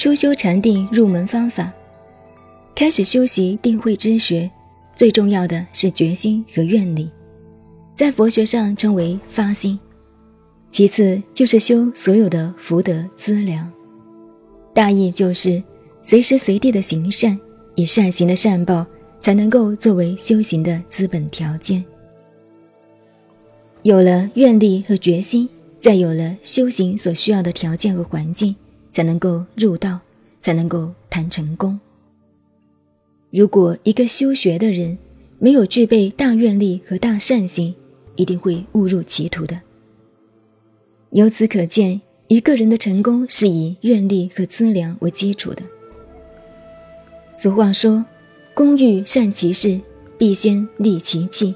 初修禅定入门方法，开始修习定慧之学，最重要的是决心和愿力，在佛学上称为发心。其次就是修所有的福德资粮，大意就是随时随地的行善，以善行的善报才能够作为修行的资本条件。有了愿力和决心，再有了修行所需要的条件和环境，才能够入道，才能够谈成功。如果一个修学的人没有具备大愿力和大善心，一定会误入歧途的。由此可见，一个人的成功是以愿力和资粮为基础的。俗话说：“工欲善其事，必先利其器。”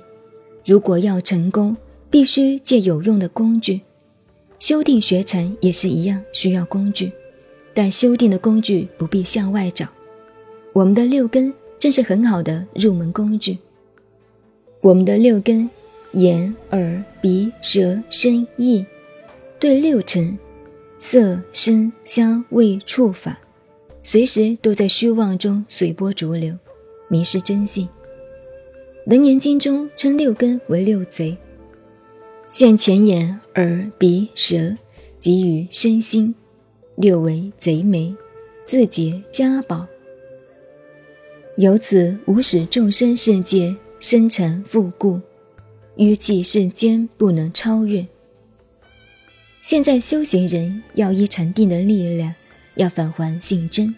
如果要成功，必须借有用的工具。修订学禅也是一样，需要工具，但修订的工具不必向外找。我们的六根正是很好的入门工具。我们的六根：眼、耳、鼻、舌、身、意。对六尘，色、声、香、味、触、法，随时都在虚妄中随波逐流，迷失真性。楞严经中称六根为六贼，现前眼、耳、鼻、舌，给予身心，六为贼眉，自结家宝。由此无使众生世界生沉复故，淤气世间不能超越。现在修行人要依禅定的力量，要返还性真，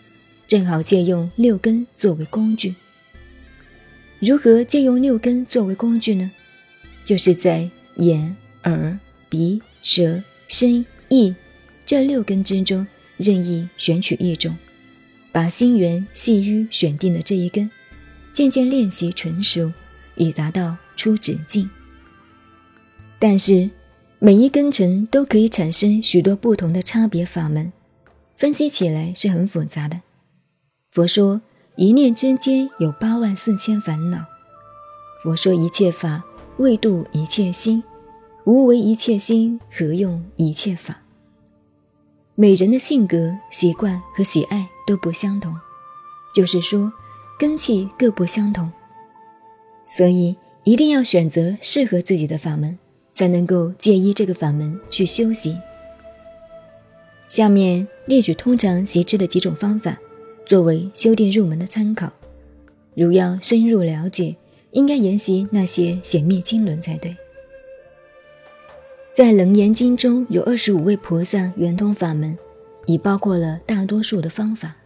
正好借用六根作为工具。如何借用六根作为工具呢？就是在眼、耳、鼻、舌、身、意这六根之中，任意选取一种，把心源细于选定的这一根，渐渐练习纯熟，以达到出止境。但是。每一根尘都可以产生许多不同的差别法门，分析起来是很复杂的。佛说一念之间有八万四千烦恼。佛说一切法为度一切心，无为一切心，何用一切法？每人的性格、习惯和喜爱都不相同，就是说根气各不相同，所以一定要选择适合自己的法门。才能够借依这个法门去修行。下面列举通常习之的几种方法，作为修炼入门的参考。如要深入了解，应该研习那些显密经轮才对。在《楞严经》中有二十五位菩萨圆通法门，已包括了大多数的方法。